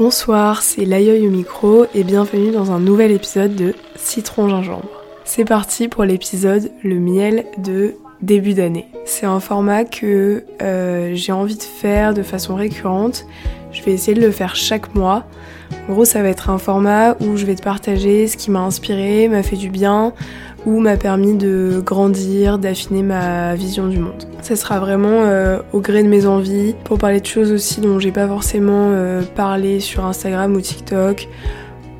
Bonsoir, c'est l'aïeul au micro et bienvenue dans un nouvel épisode de Citron Gingembre. C'est parti pour l'épisode Le miel de début d'année. C'est un format que euh, j'ai envie de faire de façon récurrente. Je vais essayer de le faire chaque mois. En gros, ça va être un format où je vais te partager ce qui m'a inspiré, m'a fait du bien, ou m'a permis de grandir, d'affiner ma vision du monde. Ça sera vraiment euh, au gré de mes envies, pour parler de choses aussi dont j'ai pas forcément euh, parlé sur Instagram ou TikTok,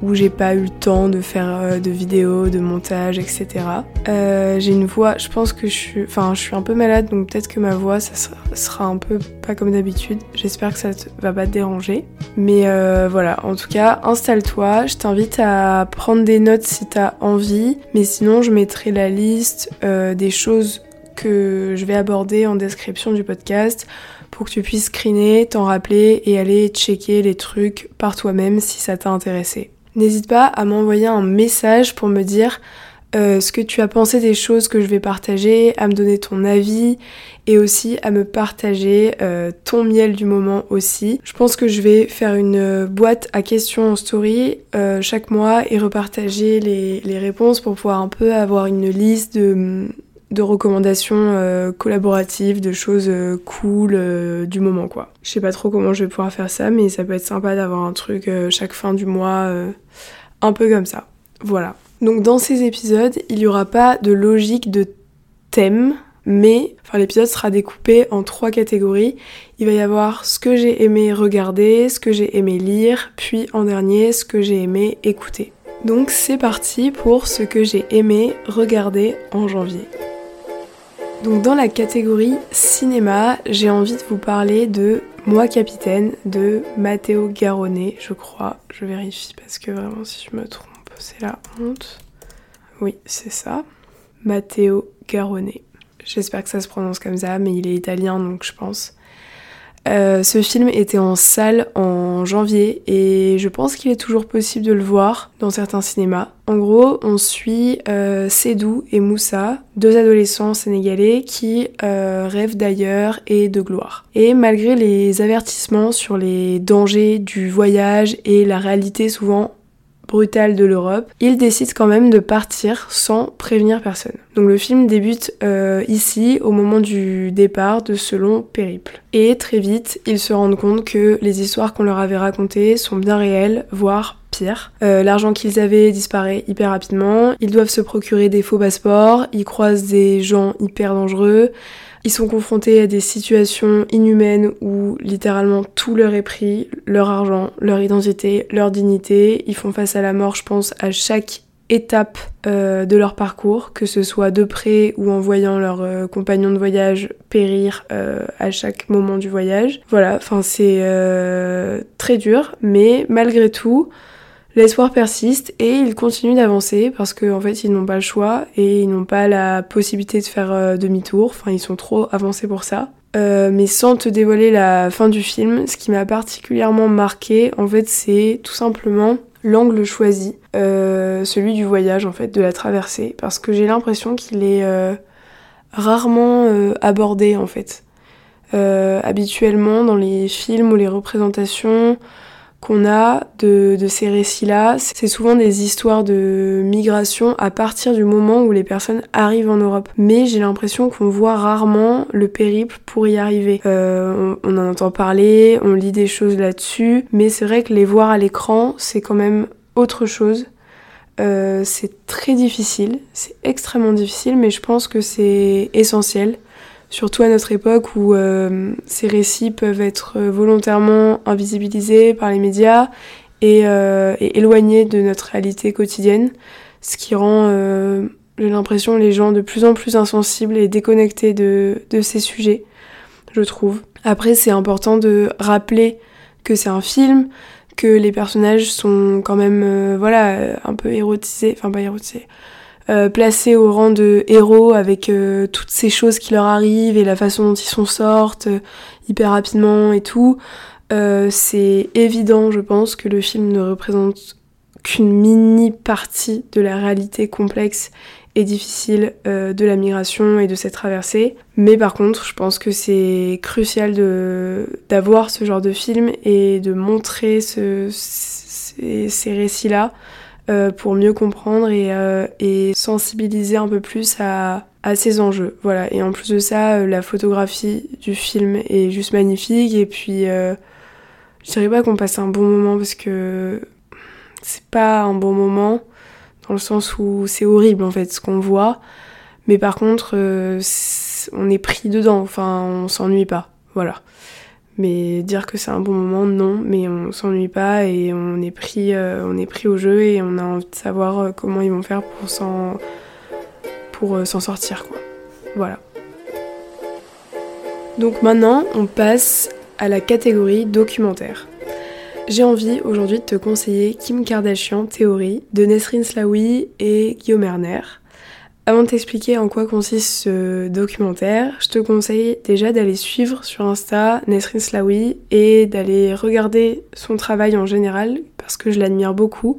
où j'ai pas eu le temps de faire euh, de vidéos, de montage, etc. Euh, j'ai une voix, je pense que je suis, enfin, je suis un peu malade, donc peut-être que ma voix, ça sera un peu pas comme d'habitude. J'espère que ça va pas te déranger. Mais euh, voilà, en tout cas, installe-toi. Je t'invite à prendre des notes si t'as envie, mais sinon, je mettrai la liste des choses que je vais aborder en description du podcast pour que tu puisses screener, t'en rappeler et aller checker les trucs par toi-même si ça t'a intéressé. N'hésite pas à m'envoyer un message pour me dire euh, ce que tu as pensé des choses que je vais partager, à me donner ton avis et aussi à me partager euh, ton miel du moment aussi. Je pense que je vais faire une boîte à questions en story euh, chaque mois et repartager les réponses pour pouvoir un peu avoir une liste de de recommandations euh, collaboratives, de choses euh, cool euh, du moment quoi. Je sais pas trop comment je vais pouvoir faire ça, mais ça peut être sympa d'avoir un truc chaque fin du mois, un peu comme ça. Voilà. Donc dans ces épisodes, il n'y aura pas de logique de thème, mais enfin, l'épisode sera découpé en trois catégories. Il va y avoir ce que j'ai aimé regarder, ce que j'ai aimé lire, puis en dernier ce que j'ai aimé écouter. Donc c'est parti pour ce que j'ai aimé regarder en janvier. Donc dans la catégorie cinéma, j'ai envie de vous parler de Moi Capitaine de Matteo Garonnet, je crois. Je vérifie parce que vraiment si je me trompe, c'est la honte. Oui, c'est ça. Matteo Garonnet. J'espère que ça se prononce comme ça, mais il est italien donc je pense. Euh, ce film était en salle en janvier et je pense qu'il est toujours possible de le voir dans certains cinémas. En gros, on suit euh, et Moussa, deux adolescents sénégalais qui euh, rêvent d'ailleurs et de gloire. Et malgré les avertissements sur les dangers du voyage et la réalité souvent brutale de l'Europe, il décide quand même de partir sans prévenir personne. Donc le film débute euh, ici au moment du départ de ce long périple. Et très vite, ils se rendent compte que les histoires qu'on leur avait racontées sont bien réelles, voire pire. Euh, L'argent qu'ils avaient disparaît hyper rapidement, ils doivent se procurer des faux passeports, ils croisent des gens hyper dangereux, ils sont confrontés à des situations inhumaines où littéralement tout leur est pris, leur argent, leur identité, leur dignité. Ils font face à la mort, je pense, à chaque étape euh, de leur parcours, que ce soit de près ou en voyant leurs euh, compagnons de voyage périr euh, à chaque moment du voyage. Voilà, enfin c'est très dur, mais malgré tout, L'espoir persiste et ils continuent d'avancer parce qu'en fait ils n'ont pas le choix et ils n'ont pas la possibilité de faire euh, demi-tour, enfin ils sont trop avancés pour ça. Euh, mais sans te dévoiler la fin du film, ce qui m'a particulièrement marqué en fait c'est tout simplement l'angle choisi, euh, celui du voyage en fait, de la traversée, parce que j'ai l'impression qu'il est rarement abordé en fait. habituellement dans les films ou les représentations, qu'on a de, ces récits-là, c'est souvent des histoires de migration à partir du moment où les personnes arrivent en Europe. Mais j'ai l'impression qu'on voit rarement le périple pour y arriver. Euh, on, en entend parler, on lit des choses là-dessus, mais c'est vrai que les voir à l'écran, c'est quand même autre chose. Euh, c'est très difficile, c'est extrêmement difficile, mais je pense que c'est essentiel surtout à notre époque où euh, ces récits peuvent être euh, volontairement invisibilisés par les médias et, euh, éloignés de notre réalité quotidienne, ce qui rend, j'ai l'impression, les gens de plus en plus insensibles et déconnectés de, de ces sujets, je trouve. Après, c'est important de rappeler que c'est un film, que les personnages sont quand même, voilà, un peu érotisés, enfin pas érotisés, euh, placés au rang de héros avec euh, toutes ces choses qui leur arrivent et la façon dont ils s'en sortent euh, hyper rapidement et tout. c'est évident, je pense, que le film ne représente qu'une mini partie de la réalité complexe et difficile de la migration et de cette traversée. Mais par contre, je pense que c'est crucial d'avoir ce genre de film et de montrer ce, ces, récits-là euh, pour mieux comprendre et, euh, et, sensibiliser un peu plus à, ces enjeux. Voilà. Et en plus de ça, la photographie du film est juste magnifique. Et puis, je dirais pas qu'on passe un bon moment parce que c'est pas un bon moment dans le sens où c'est horrible en fait ce qu'on voit, mais par contre euh, on est pris dedans, enfin on s'ennuie pas, voilà. Mais dire que c'est un bon moment, non, mais on s'ennuie pas et on est pris, euh, on est pris au jeu et on a envie de savoir euh, comment ils vont faire pour s'en, s'en sortir. Voilà. Donc maintenant, on passe à la catégorie documentaire. J'ai envie aujourd'hui de te conseiller Kim Kardashian Théorie de Nesrin Slaoui et Guillaume Erner. Avant de t'expliquer en quoi consiste ce documentaire, je te conseille déjà d'aller suivre sur Insta Nesrin Slaoui et d'aller regarder son travail en général parce que je l'admire beaucoup.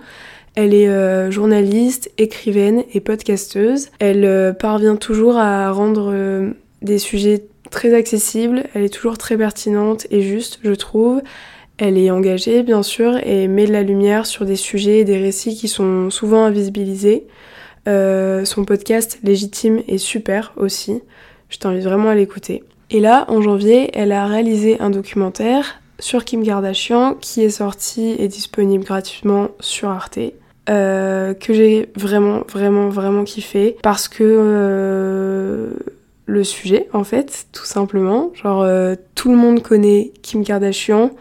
Elle est euh, journaliste, écrivaine et podcasteuse. Elle euh, parvient toujours à rendre euh, des sujets très accessibles, elle est toujours très pertinente et juste, je trouve. Elle est engagée, bien sûr, et met de la lumière sur des sujets et des récits qui sont souvent invisibilisés. Euh, son podcast Légitime est super aussi. Je t'invite vraiment à l'écouter. Et là, en janvier, elle a réalisé un documentaire sur Kim Kardashian qui est sorti et disponible gratuitement sur Arte. Euh, que j'ai vraiment, vraiment, vraiment kiffé parce que euh, le sujet, en fait, tout simplement, genre tout le monde connaît Kim Kardashian,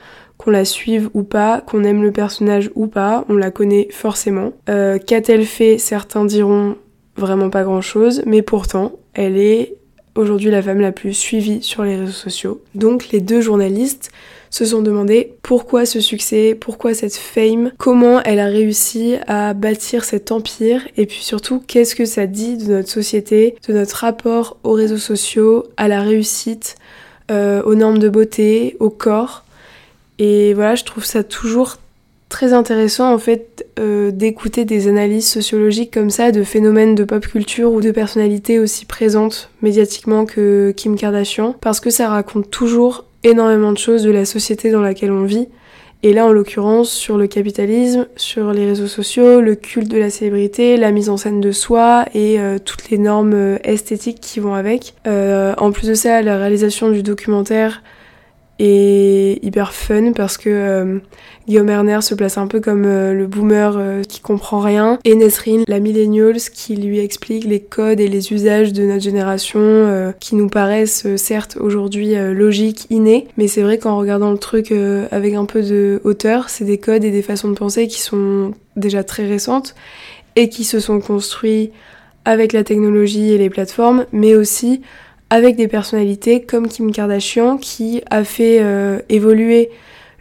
qu'on la suive ou pas, qu'on aime le personnage ou pas, on la connaît forcément. Euh, qu'a-t-elle fait? Certains diront vraiment pas grand-chose, mais pourtant, elle est aujourd'hui la femme la plus suivie sur les réseaux sociaux. Donc les deux journalistes se sont demandé pourquoi ce succès, pourquoi cette fame, comment elle a réussi à bâtir cet empire et puis surtout qu'est-ce que ça dit de notre société, de notre rapport aux réseaux sociaux, à la réussite, euh, aux normes de beauté, au corps? Et voilà, je trouve ça toujours très intéressant en fait euh, d'écouter des analyses sociologiques comme ça de phénomènes de pop culture ou de personnalités aussi présentes médiatiquement que Kim Kardashian parce que ça raconte toujours énormément de choses de la société dans laquelle on vit et là en l'occurrence sur le capitalisme, sur les réseaux sociaux, le culte de la célébrité, la mise en scène de soi et euh, toutes les normes euh, esthétiques qui vont avec. en plus de ça, la réalisation du documentaire et hyper fun parce que euh, Guillaume Erner se place un peu comme euh, le boomer euh, qui comprend rien et Nesrine, la millennials qui lui explique les codes et les usages de notre génération qui nous paraissent certes aujourd'hui logiques, innés, mais c'est vrai qu'en regardant le truc avec un peu de hauteur, c'est des codes et des façons de penser qui sont déjà très récentes et qui se sont construits avec la technologie et les plateformes, mais aussi avec des personnalités comme Kim Kardashian qui a fait euh, évoluer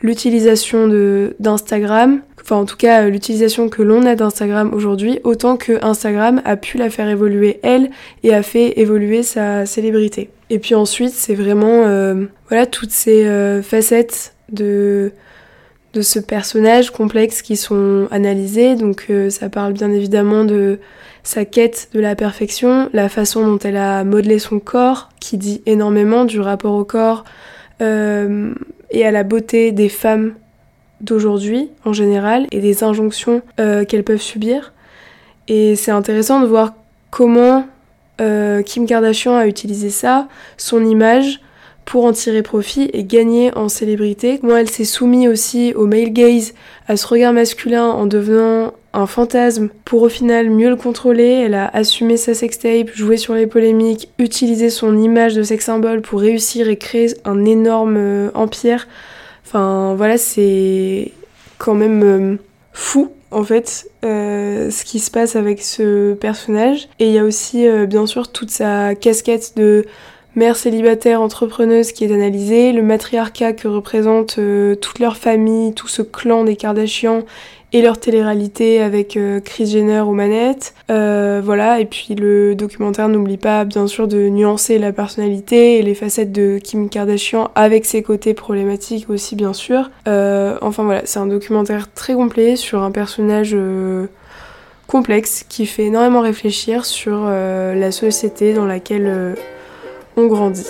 l'utilisation d'Instagram, enfin en tout cas euh, l'utilisation que l'on a d'Instagram aujourd'hui, autant que Instagram a pu la faire évoluer elle et a fait évoluer sa célébrité. Et puis ensuite c'est vraiment euh, voilà toutes ces facettes de de ce personnage complexe qui sont analysées. Donc ça parle bien évidemment de sa quête de la perfection, la façon dont elle a modelé son corps, qui dit énormément du rapport au corps euh, et à la beauté des femmes d'aujourd'hui en général et des injonctions euh, qu'elles peuvent subir. Et c'est intéressant de voir comment euh, Kim Kardashian a utilisé ça, son image, pour en tirer profit et gagner en célébrité. Comment elle s'est soumise aussi au male gaze, à ce regard masculin en devenant un fantasme pour au final mieux le contrôler. Elle a assumé sa sextape, joué sur les polémiques, utilisé son image de sex symbole pour réussir et créer un énorme euh, empire. Enfin voilà, c'est quand même euh, fou en fait euh, ce qui se passe avec ce personnage. Et il y a aussi bien sûr toute sa casquette de mère célibataire entrepreneuse qui est analysée, le matriarcat que représente euh, toute leur famille, tout ce clan des Kardashians et leur télé-réalité avec euh, Chris Jenner aux manettes. Euh, voilà, et puis le documentaire n'oublie pas bien sûr de nuancer la personnalité et les facettes de Kim Kardashian avec ses côtés problématiques aussi bien sûr. Euh, enfin voilà, c'est un documentaire très complet sur un personnage complexe qui fait énormément réfléchir sur la société dans laquelle on grandit.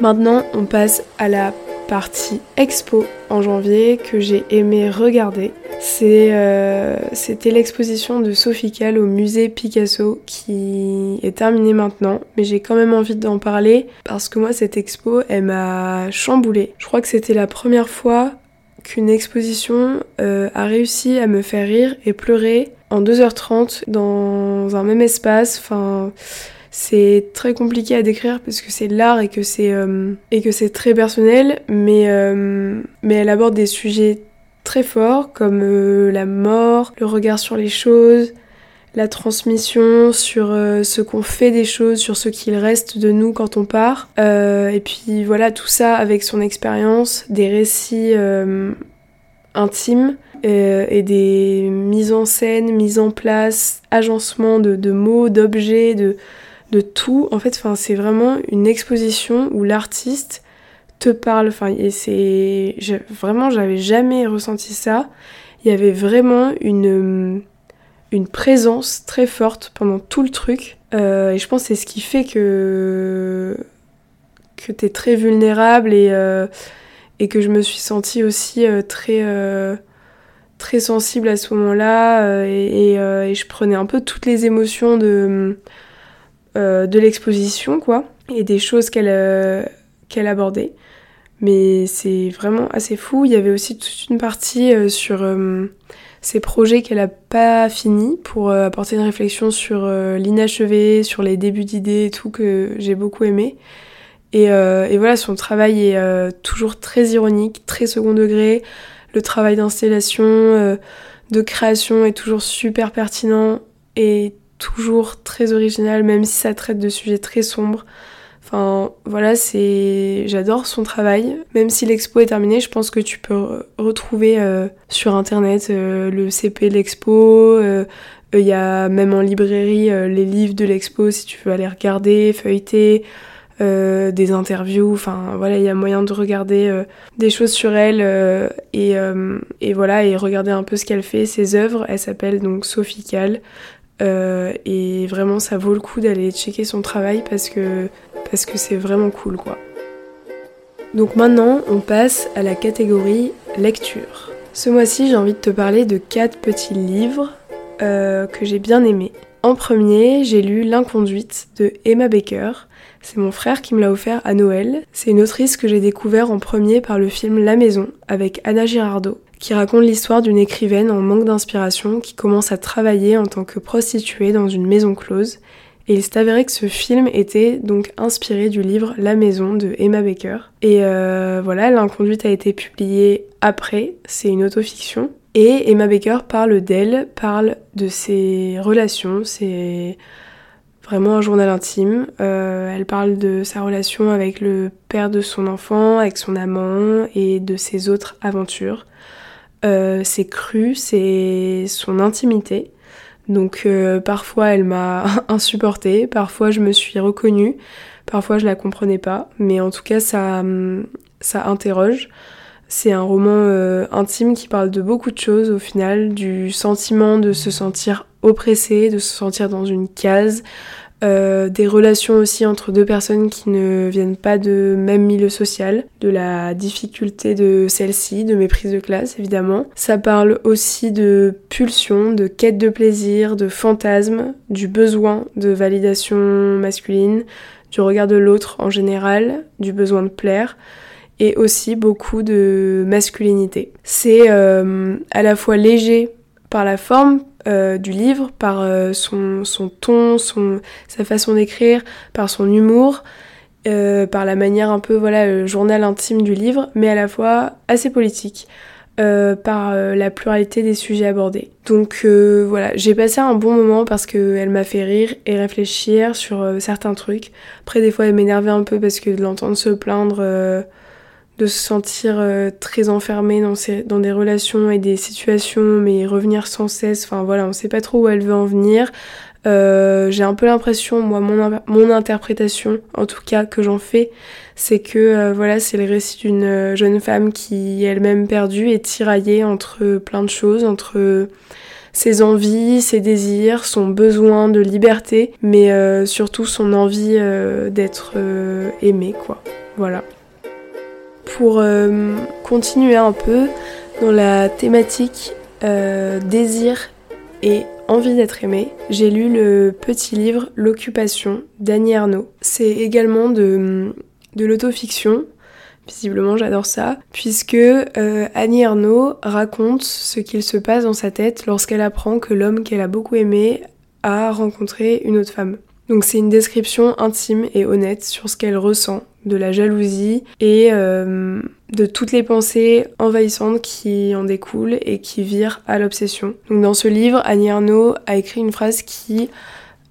Maintenant, on passe à la partie expo en janvier que j'ai aimé regarder. Euh, c'était l'exposition de Sophie au musée Picasso qui est terminée maintenant, mais j'ai quand même envie d'en parler parce que moi cette expo elle m'a chamboulée. Je crois que c'était la première fois qu'une exposition euh, a réussi à me faire rire et pleurer en 2h30 dans un même espace. Enfin, c'est très compliqué à décrire parce que c'est l'art et que c'est euh, et que c'est très personnel, mais euh, mais elle aborde des sujets très forts comme euh, la mort, le regard sur les choses, la transmission, sur ce qu'on fait des choses, sur ce qu'il reste de nous quand on part. et puis voilà, tout ça avec son expérience, des récits intimes et des mises en scène, mises en place, agencement de, de mots, d'objets, de, de tout. En fait, c'est vraiment une exposition où l'artiste te parle. Enfin, et c'est vraiment, j'avais jamais ressenti ça. Il y avait vraiment une une présence très forte pendant tout le truc. Euh, et je pense que c'est ce qui fait que que t'es très vulnérable et euh, et que je me suis sentie aussi euh, très très sensible à ce moment-là et, et, je prenais un peu toutes les émotions de euh, de l'exposition, quoi, et des choses qu'elle euh, qu'elle abordait. Mais c'est vraiment assez fou. Il y avait aussi toute une partie euh, sur ces projets qu'elle a pas fini pour apporter une réflexion sur l'inachevé, sur les débuts d'idées et tout que j'ai beaucoup aimé. Et, et, voilà, son travail est toujours très ironique, très second degré. Le travail d'installation, de création est toujours super pertinent et toujours très original, même si ça traite de sujets très sombres. Enfin, voilà, c'est. J'adore son travail. Même si l'expo est terminée, je pense que tu peux retrouver euh, sur internet euh, le CP de l'expo. Euh, il y a même en librairie les livres de l'expo si tu veux aller regarder, feuilleter. des interviews, enfin voilà, il y a moyen de regarder des choses sur elle et, voilà, et regarder un peu ce qu'elle fait, ses œuvres. Elle s'appelle donc Sophie. Euh, et vraiment, ça vaut le coup d'aller checker son travail parce que parce que c'est vraiment cool, quoi. Donc maintenant, on passe à la catégorie lecture. Ce mois-ci, j'ai envie de te parler de quatre petits livres euh, que j'ai bien aimés. En premier, j'ai lu L'inconduite de Emma Baker. C'est mon frère qui me l'a offert à Noël. C'est une autrice que j'ai découvert en premier par le film La Maison avec Anna Girardot qui raconte l'histoire d'une écrivaine en manque d'inspiration qui commence à travailler en tant que prostituée dans une maison close. Et il s'est avéré que ce film était donc inspiré du livre La Maison de Emma Baker. Et euh, voilà, L'inconduite a été publié après, c'est une autofiction. Et Emma Baker parle d'elle, parle de ses relations, c'est vraiment un journal intime. Euh, elle parle de sa relation avec le père de son enfant, avec son amant et de ses autres aventures. Euh, c'est cru, c'est son intimité. Donc euh, parfois elle m'a insupportée, parfois je me suis reconnue, parfois je la comprenais pas, mais en tout cas ça, ça interroge. C'est un roman euh, intime qui parle de beaucoup de choses au final, du sentiment de se sentir oppressé, de se sentir dans une case, euh, des relations aussi entre deux personnes qui ne viennent pas de même milieu social, de la difficulté de celle-ci, de méprise de classe évidemment. Ça parle aussi de pulsion, de quête de plaisir, de fantasme, du besoin de validation masculine, du regard de l'autre en général, du besoin de plaire et aussi beaucoup de masculinité. C'est euh, à la fois léger par la forme, euh, du livre, par euh, son, son, ton, son, sa façon d'écrire, par son humour, euh, par la manière un peu voilà journal intime du livre, mais à la fois assez politique. par la pluralité des sujets abordés. Donc voilà, j'ai passé un bon moment parce qu'elle m'a fait rire et réfléchir sur certains trucs. Après des fois elle m'énervait un peu parce que de l'entendre se plaindre, de se sentir très enfermée dans, dans des relations et des situations, mais revenir sans cesse, enfin voilà, on sait pas trop où elle veut en venir. Euh, j'ai un peu l'impression, moi, mon, mon, interprétation, en tout cas, que j'en fais, c'est que euh, voilà, c'est le récit d'une euh, jeune femme qui elle-même perdue et tiraillée entre plein de choses, entre ses envies, ses désirs, son besoin de liberté, mais surtout son envie d'être aimée, quoi. Voilà. Pour continuer un peu dans la thématique désir et envie d'être aimé, j'ai lu le petit livre L'occupation d'Annie Arnaud. C'est également de, de l'autofiction. Visiblement, j'adore ça, puisque euh, Annie Arnaud raconte ce qu'il se passe dans sa tête lorsqu'elle apprend que l'homme qu'elle a beaucoup aimé a rencontré une autre femme. Donc c'est une description intime et honnête sur ce qu'elle ressent, de la jalousie et euh, de toutes les pensées envahissantes qui en découlent et qui virent à l'obsession. Donc dans ce livre, Annie Arnaud a écrit une phrase qui,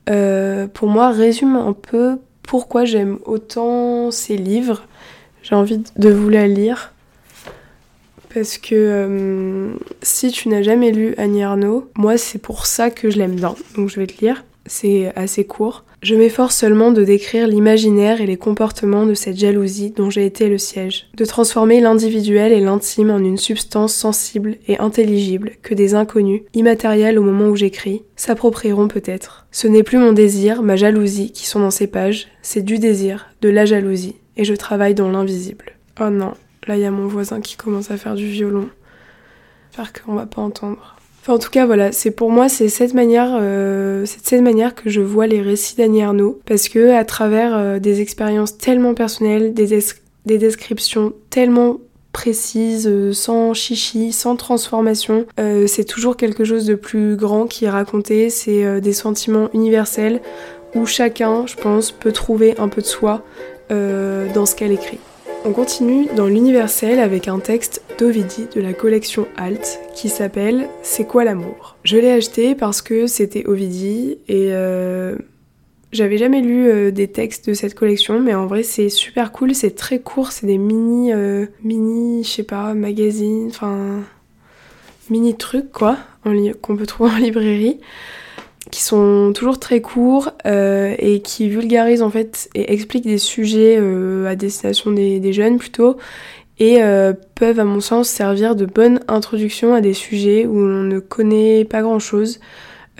euh, pour moi, résume un peu pourquoi j'aime autant ces livres. J'ai envie de vous la lire. Parce que euh, si tu n'as jamais lu Annie Arnaud, moi c'est pour ça que je l'aime bien. Donc je vais te lire. C'est assez court. Je m'efforce seulement de décrire l'imaginaire et les comportements de cette jalousie dont j'ai été le siège, de transformer l'individuel et l'intime en une substance sensible et intelligible que des inconnus, immatériels au moment où j'écris, s'approprieront peut-être. Ce n'est plus mon désir, ma jalousie qui sont dans ces pages, c'est du désir, de la jalousie, et je travaille dans l'invisible. Oh non, là il y a mon voisin qui commence à faire du violon. J'espère qu'on va pas entendre en tout cas, voilà, c'est pour moi, c'est cette manière, euh, cette manière que je vois les récits d'Annie Arnaud, parce que à travers euh, des expériences tellement personnelles, des, des descriptions tellement précises, euh, sans chichi, sans transformation, c'est toujours quelque chose de plus grand qui est raconté, c'est des sentiments universels où chacun, je pense, peut trouver un peu de soi dans ce qu'elle écrit. On continue dans l'universel avec un texte d'Ovidie de la collection Alt qui s'appelle C'est quoi l'amour? Je l'ai acheté parce que c'était Ovidie et euh, j'avais jamais lu euh, des textes de cette collection mais en vrai c'est super cool, c'est très court, c'est des mini, euh, mini, je sais pas, magazines, enfin mini trucs quoi, qu'on peut trouver en librairie qui sont toujours très courts euh, et qui vulgarisent en fait et expliquent des sujets euh, à destination des, jeunes plutôt et euh, peuvent à mon sens servir de bonne introduction à des sujets où on ne connaît pas grand chose.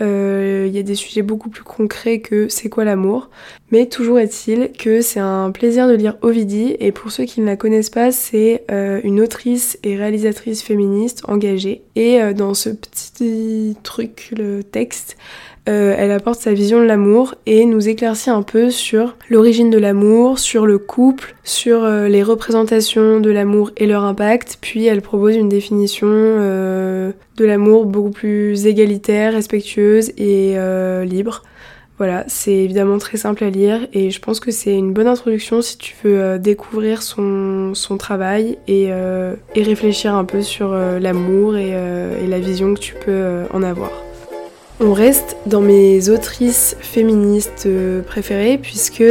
Il y a des sujets beaucoup plus concrets que c'est quoi l'amour, mais toujours est-il que c'est un plaisir de lire Ovidie et pour ceux qui ne la connaissent pas, c'est une autrice et réalisatrice féministe engagée et dans ce petit truc, le texte, euh, elle apporte sa vision de l'amour et nous éclaircit un peu sur l'origine de l'amour, sur le couple, sur euh, les représentations de l'amour et leur impact, puis elle propose une définition euh, de l'amour beaucoup plus égalitaire, respectueuse et libre. Voilà, c'est évidemment très simple à lire et je pense que c'est une bonne introduction si tu veux découvrir son, travail et, réfléchir un peu sur l'amour et la vision que tu peux en avoir. On reste dans mes autrices féministes euh, préférées puisque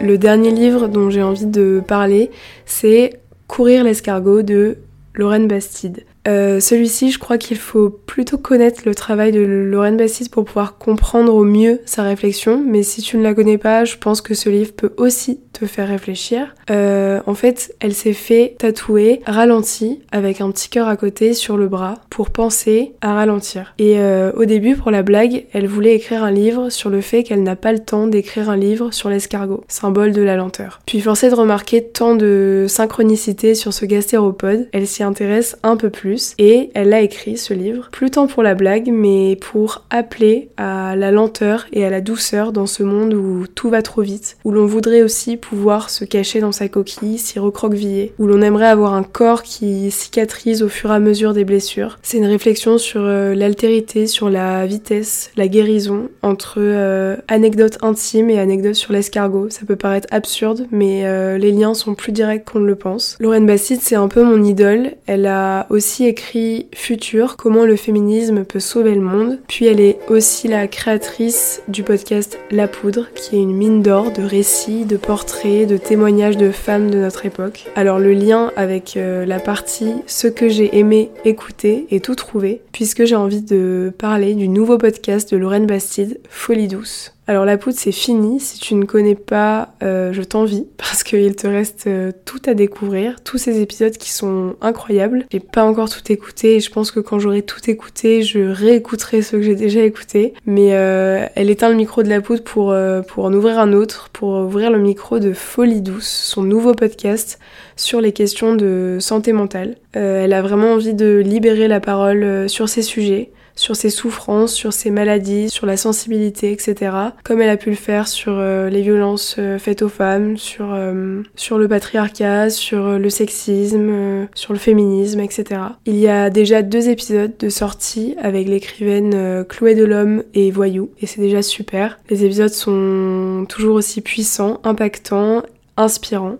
le dernier livre dont j'ai envie de parler, c'est Courir l'escargot de Lorraine Bastide. Euh, celui-ci, je crois qu'il faut plutôt connaître le travail de Lorraine Bastide pour pouvoir comprendre au mieux sa réflexion, mais si tu ne la connais pas, je pense que ce livre peut aussi te faire réfléchir. Euh, en fait, elle s'est fait tatouer ralenti avec un petit cœur à côté sur le bras pour penser à ralentir. Et euh, au début, pour la blague, elle voulait écrire un livre sur le fait qu'elle n'a pas le temps d'écrire un livre sur l'escargot, symbole de la lenteur. Puis forcée de remarquer tant de synchronicité sur ce gastéropode, elle s'y intéresse un peu plus et elle a écrit ce livre, plus tant pour la blague, mais pour appeler à la lenteur et à la douceur dans ce monde où tout va trop vite, où l'on voudrait aussi pouvoir se cacher dans sa coquille, s'y recroqueviller, où l'on aimerait avoir un corps qui cicatrise au fur et à mesure des blessures. C'est une réflexion sur euh, l'altérité, sur la vitesse, la guérison entre euh, anecdotes intimes et anecdotes sur l'escargot. Ça peut paraître absurde, mais euh, les liens sont plus directs qu'on ne le pense. Lorraine Bastide, c'est un peu mon idole. Elle a aussi écrit Futur, comment le féminisme peut sauver le monde. Puis elle est aussi la créatrice du podcast La Poudre, qui est une mine d'or de récits, de portraits, de témoignages de femmes de notre époque. Alors le lien avec la partie ce que j'ai aimé écouter et tout trouver, puisque j'ai envie de parler du nouveau podcast de Lorraine Bastide, Folie douce. Alors la poudre c'est fini, si tu ne connais pas, euh, je t'envie parce qu'il te reste euh, tout à découvrir, tous ces épisodes qui sont incroyables. J'ai pas encore tout écouté et je pense que quand j'aurai tout écouté, je réécouterai ceux que j'ai déjà écoutés. Mais euh, elle éteint le micro de la poudre pour, pour en ouvrir un autre, pour ouvrir le micro de Folie douce, son nouveau podcast sur les questions de santé mentale. elle a vraiment envie de libérer la parole sur ces sujets sur ses souffrances, sur ses maladies, sur la sensibilité, etc. Comme elle a pu le faire sur euh, les violences euh, faites aux femmes, sur, euh, le patriarcat, sur le sexisme, sur le féminisme, etc. Il y a déjà deux épisodes de sortie avec l'écrivaine Chloé Delhomme et Voyou, et c'est déjà super. Les épisodes sont toujours aussi puissants, impactants, inspirants.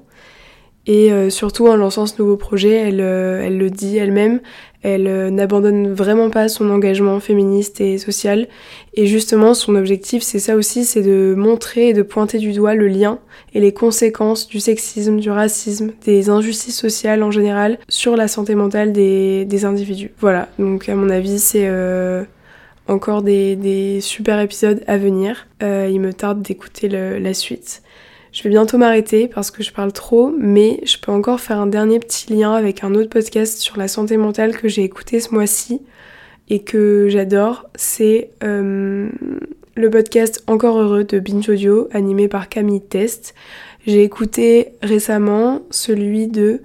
Et surtout en lançant ce nouveau projet, elle le dit elle-même, elle euh, n'abandonne vraiment pas son engagement féministe et social. Et justement, son objectif, c'est ça aussi, c'est de montrer et de pointer du doigt le lien et les conséquences du sexisme, du racisme, des injustices sociales en général sur la santé mentale des, individus. Voilà, donc à mon avis, c'est euh, encore des, super épisodes à venir. Euh, il me tarde d'écouter la suite. Je vais bientôt m'arrêter parce que je parle trop, mais je peux encore faire un dernier petit lien avec un autre podcast sur la santé mentale que j'ai écouté ce mois-ci et que j'adore. C'est euh, le podcast Encore heureux de Binge Audio, animé par Camille Test. J'ai écouté récemment celui de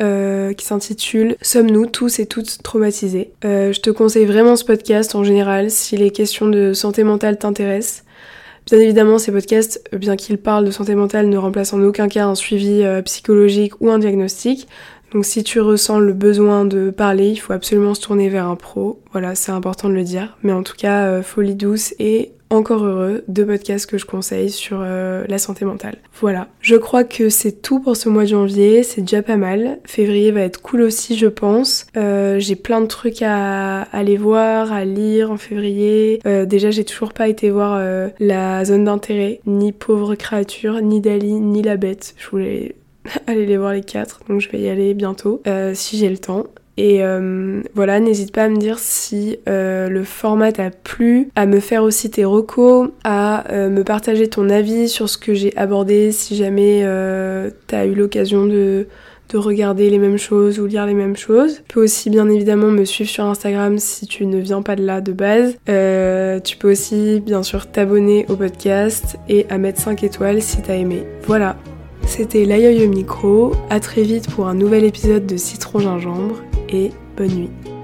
euh, qui s'intitule Sommes-nous tous et toutes traumatisés? Euh, Je te conseille vraiment ce podcast en général si les questions de santé mentale t'intéressent. Bien évidemment, ces podcasts, bien qu'ils parlent de santé mentale, ne remplacent en aucun cas un suivi euh, psychologique ou un diagnostic. Donc si tu ressens le besoin de parler, il faut absolument se tourner vers un pro. Voilà, c'est important de le dire. Mais en tout cas, euh, Folie douce et encore heureux, deux podcasts que je conseille sur euh, la santé mentale. Voilà, je crois que c'est tout pour ce mois de janvier, c'est déjà pas mal. Février va être cool aussi, je pense. Euh, j'ai plein de trucs à aller voir, à lire en février. Euh, déjà, j'ai toujours pas été voir la zone d'intérêt, ni pauvre créature, ni Dali, ni la bête. Je voulais aller les voir les quatre, donc je vais y aller bientôt, si j'ai le temps. Et euh, voilà, n'hésite pas à me dire si euh, le format t'a plu, à me faire aussi tes recos, à euh, me partager ton avis sur ce que j'ai abordé si jamais t'as eu l'occasion de, de regarder les mêmes choses ou lire les mêmes choses. Tu peux aussi bien évidemment me suivre sur Instagram si tu ne viens pas de là de base. tu peux aussi bien sûr t'abonner au podcast et à mettre 5 étoiles si t'as aimé. Voilà, c'était l'aïeul au micro. À très vite pour un nouvel épisode de Citron Gingembre et bonne nuit.